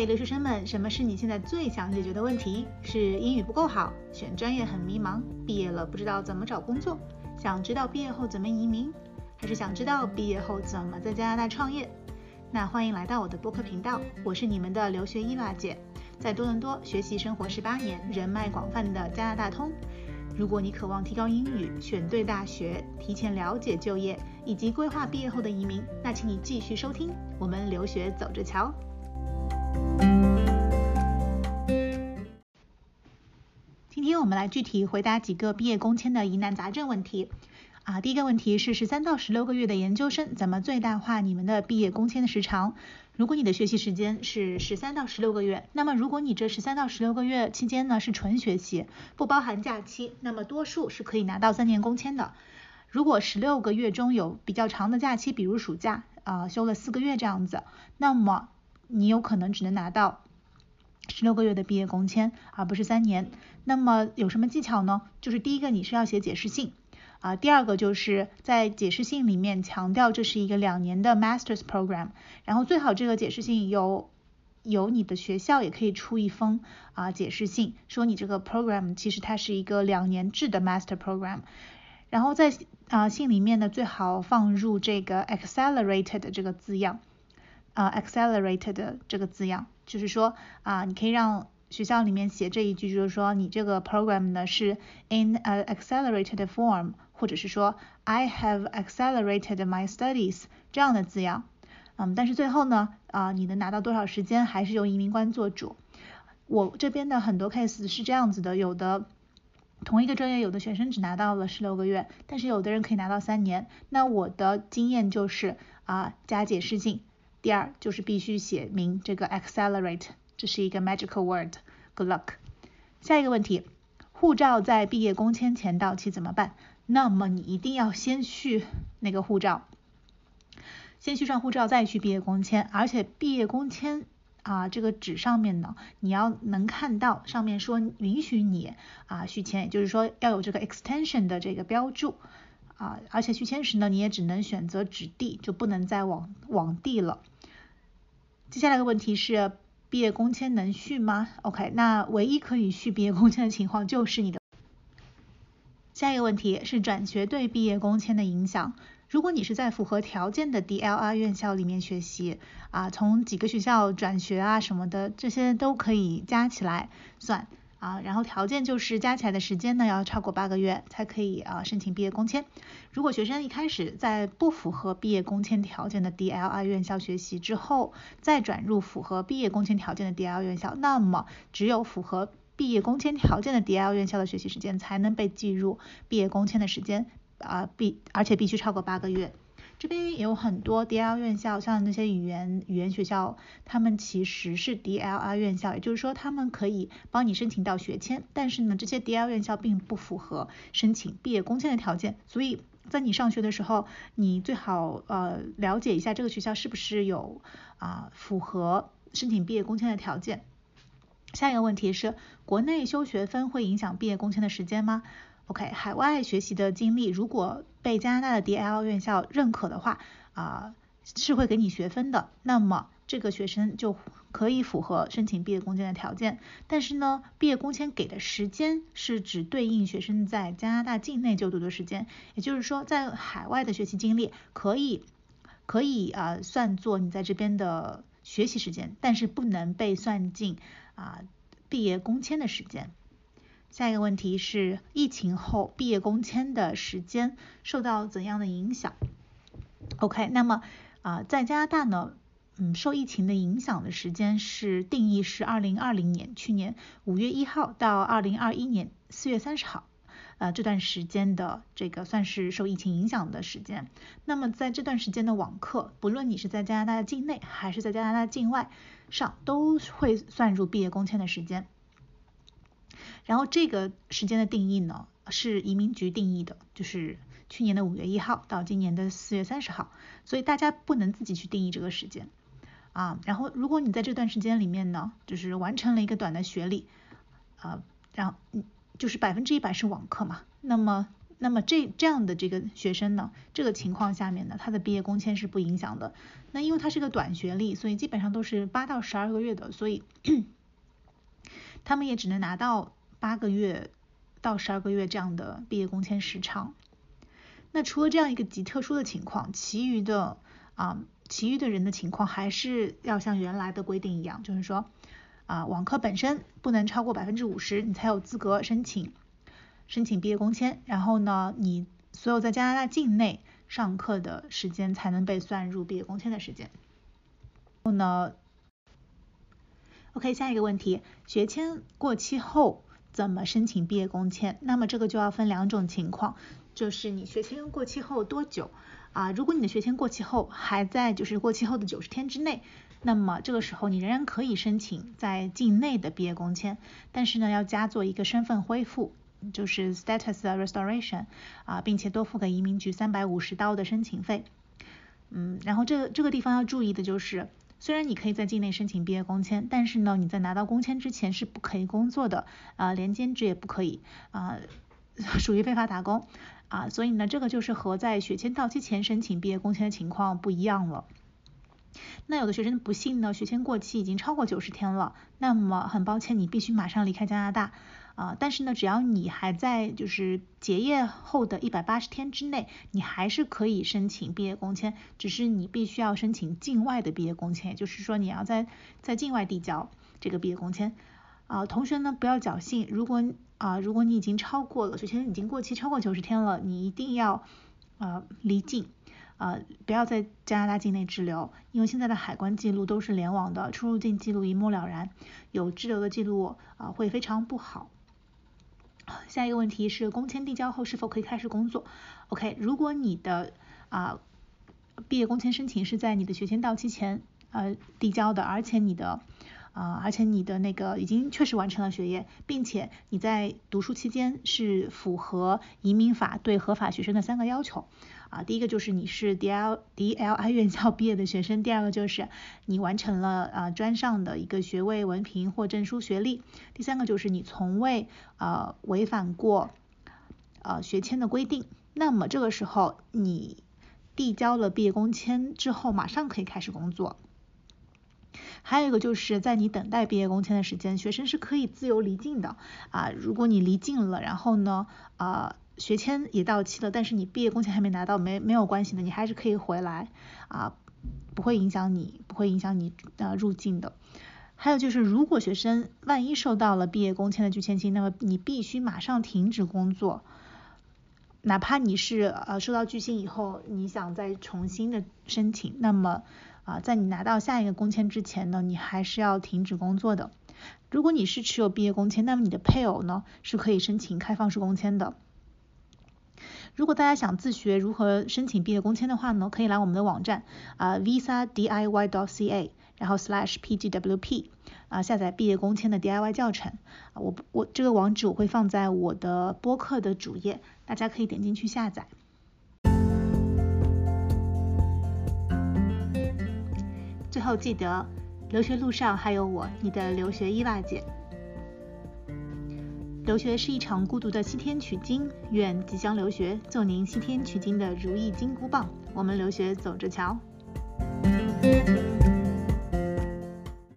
嗨，留学生们，什么是你现在最想解决的问题？是英语不够好，选专业很迷茫，毕业了不知道怎么找工作，想知道毕业后怎么移民，还是想知道毕业后怎么在加拿大创业？那欢迎来到我的播客频道，我是你们的留学伊娃姐，在多伦多学习生活十八年，人脉广泛的加拿大通。如果你渴望提高英语，选对大学，提前了解就业，以及规划毕业后的移民，那请你继续收听我们留学走着瞧。今天我们来具体回答几个毕业工签的疑难杂症问题。啊，第一个问题是十三到十六个月的研究生怎么最大化你们的毕业工签的时长？如果你的学习时间是十三到十六个月，那么如果你这十三到十六个月期间呢是纯学习，不包含假期，那么多数是可以拿到三年工签的。如果十六个月中有比较长的假期，比如暑假，啊休了四个月这样子，那么你有可能只能拿到十六个月的毕业工签，而不是三年。那么有什么技巧呢？就是第一个，你是要写解释信，啊，第二个就是在解释信里面强调这是一个两年的 Masters Program，然后最好这个解释信有有你的学校也可以出一封啊解释信，说你这个 program 其实它是一个两年制的 Master Program，然后在啊信里面呢最好放入这个 Accelerated 的这个字样。啊，accelerated 的这个字样，就是说啊，你可以让学校里面写这一句，就是说你这个 program 呢是 in a accelerated form，或者是说 I have accelerated my studies 这样的字样。嗯，但是最后呢，啊，你能拿到多少时间还是由移民官做主。我这边的很多 case 是这样子的，有的同一个专业，有的学生只拿到了十六个月，但是有的人可以拿到三年。那我的经验就是啊，加解释信。第二就是必须写明这个 accelerate，这是一个 magical word。Good luck。下一个问题，护照在毕业工签前到期怎么办？那么你一定要先续那个护照，先续上护照再续毕业工签，而且毕业工签啊这个纸上面呢，你要能看到上面说允许你啊续签，也就是说要有这个 extension 的这个标注。啊，而且续签时呢，你也只能选择纸递，就不能再网网递了。接下来的问题是，毕业工签能续吗？OK，那唯一可以续毕业工签的情况就是你的。下一个问题是转学对毕业工签的影响。如果你是在符合条件的 DLR 院校里面学习，啊，从几个学校转学啊什么的，这些都可以加起来算。啊，然后条件就是加起来的时间呢要超过八个月才可以啊申请毕业工签。如果学生一开始在不符合毕业工签条件的 DLI 院校学习之后，再转入符合毕业工签条件的 DL 院校，那么只有符合毕业工签条件的 DL 院校的学习时间才能被计入毕业工签的时间啊必而且必须超过八个月。这边也有很多 DL 院校，像那些语言语言学校，他们其实是 DLR 院校，也就是说他们可以帮你申请到学签，但是呢，这些 DL 院校并不符合申请毕业工签的条件，所以在你上学的时候，你最好呃了解一下这个学校是不是有啊符合申请毕业工签的条件。下一个问题是，国内修学分会影响毕业工签的时间吗？OK，海外学习的经历如果被加拿大的 DL 院校认可的话，啊是会给你学分的，那么这个学生就可以符合申请毕业工签的条件。但是呢，毕业工签给的时间是只对应学生在加拿大境内就读的时间，也就是说，在海外的学习经历可以可以啊算作你在这边的学习时间，但是不能被算进啊毕业工签的时间。下一个问题是，疫情后毕业工签的时间受到怎样的影响？OK，那么啊，在加拿大呢，嗯，受疫情的影响的时间是定义是二零二零年去年五月一号到二零二一年四月三十号，呃，这段时间的这个算是受疫情影响的时间。那么在这段时间的网课，不论你是在加拿大境内还是在加拿大境外上，都会算入毕业工签的时间。然后这个时间的定义呢，是移民局定义的，就是去年的五月一号到今年的四月三十号，所以大家不能自己去定义这个时间啊。然后如果你在这段时间里面呢，就是完成了一个短的学历啊，然后就是百分之一百是网课嘛，那么那么这这样的这个学生呢，这个情况下面呢，他的毕业工签是不影响的。那因为他是个短学历，所以基本上都是八到十二个月的，所以他们也只能拿到八个月到十二个月这样的毕业工签时长。那除了这样一个极特殊的情况，其余的啊，其余的人的情况还是要像原来的规定一样，就是说啊，网课本身不能超过百分之五十，你才有资格申请。申请毕业工签，然后呢，你所有在加拿大境内上课的时间才能被算入毕业工签的时间。然后呢，OK，下一个问题，学签过期后怎么申请毕业工签？那么这个就要分两种情况，就是你学签过期后多久啊？如果你的学签过期后还在就是过期后的九十天之内，那么这个时候你仍然可以申请在境内的毕业工签，但是呢，要加做一个身份恢复。就是 status restoration 啊，并且多付给移民局三百五十刀的申请费。嗯，然后这个这个地方要注意的就是，虽然你可以在境内申请毕业工签，但是呢，你在拿到工签之前是不可以工作的，啊，连兼职也不可以，啊，属于非法打工，啊，所以呢，这个就是和在学签到期前申请毕业工签的情况不一样了。那有的学生不幸呢，学签过期已经超过九十天了，那么很抱歉，你必须马上离开加拿大。啊，但是呢，只要你还在就是结业后的一百八十天之内，你还是可以申请毕业工签，只是你必须要申请境外的毕业工签，也就是说你要在在境外递交这个毕业工签。啊，同学呢不要侥幸，如果啊如果你已经超过了学签已经过期超过九十天了，你一定要呃离境，呃不要在加拿大境内滞留，因为现在的海关记录都是联网的，出入境记录一目了然，有滞留的记录啊会非常不好。下一个问题是工签递交后是否可以开始工作？OK，如果你的啊毕业工签申请是在你的学签到期前呃递交的，而且你的啊而且你的那个已经确实完成了学业，并且你在读书期间是符合移民法对合法学生的三个要求。啊，第一个就是你是 D L D L I 院校毕业的学生，第二个就是你完成了啊专上的一个学位文凭或证书学历，第三个就是你从未呃违反过呃学签的规定。那么这个时候你递交了毕业工签之后，马上可以开始工作。还有一个就是在你等待毕业工签的时间，学生是可以自由离境的啊。如果你离境了，然后呢啊。学签也到期了，但是你毕业工签还没拿到，没没有关系的，你还是可以回来啊，不会影响你，不会影响你呃入境的。还有就是，如果学生万一受到了毕业工签的拒签期，那么你必须马上停止工作，哪怕你是呃收到拒信以后，你想再重新的申请，那么啊在你拿到下一个工签之前呢，你还是要停止工作的。如果你是持有毕业工签，那么你的配偶呢是可以申请开放式工签的。如果大家想自学如何申请毕业工签的话呢，可以来我们的网站啊 visa diy dot ca，然后 slash pgwp 啊下载毕业工签的 DIY 教程啊我我这个网址我会放在我的播客的主页，大家可以点进去下载。最后记得，留学路上还有我，你的留学伊娃姐。留学是一场孤独的西天取经，愿即将留学做您西天取经的如意金箍棒。我们留学走着瞧。